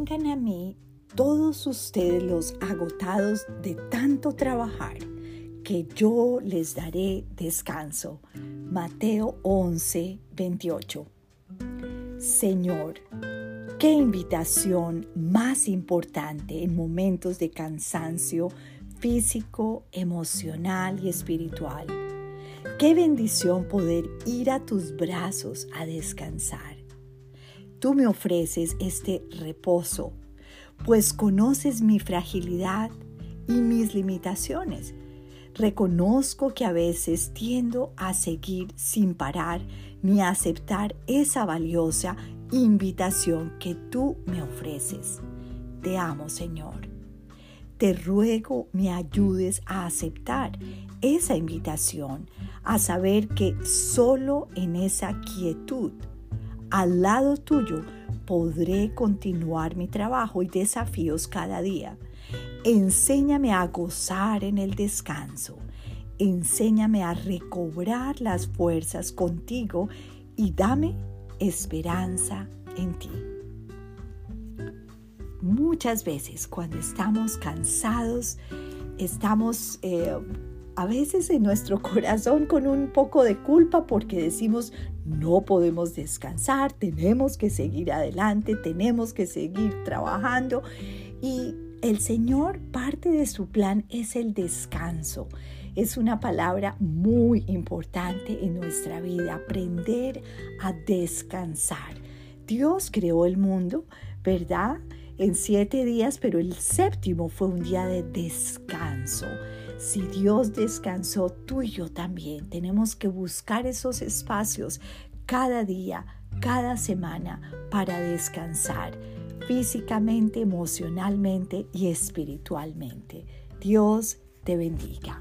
Vengan a mí todos ustedes los agotados de tanto trabajar, que yo les daré descanso. Mateo 11, 28. Señor, qué invitación más importante en momentos de cansancio físico, emocional y espiritual. Qué bendición poder ir a tus brazos a descansar. Tú me ofreces este reposo, pues conoces mi fragilidad y mis limitaciones. Reconozco que a veces tiendo a seguir sin parar ni a aceptar esa valiosa invitación que tú me ofreces. Te amo, Señor. Te ruego me ayudes a aceptar esa invitación, a saber que solo en esa quietud, al lado tuyo, podré continuar mi trabajo y desafíos cada día. Enséñame a gozar en el descanso. Enséñame a recobrar las fuerzas contigo y dame esperanza en ti. Muchas veces cuando estamos cansados, estamos eh, a veces en nuestro corazón con un poco de culpa porque decimos no podemos descansar, tenemos que seguir adelante, tenemos que seguir trabajando y el Señor parte de su plan es el descanso. Es una palabra muy importante en nuestra vida, aprender a descansar. Dios creó el mundo, ¿verdad? En siete días, pero el séptimo fue un día de descanso. Si Dios descansó, tú y yo también tenemos que buscar esos espacios cada día, cada semana para descansar físicamente, emocionalmente y espiritualmente. Dios te bendiga.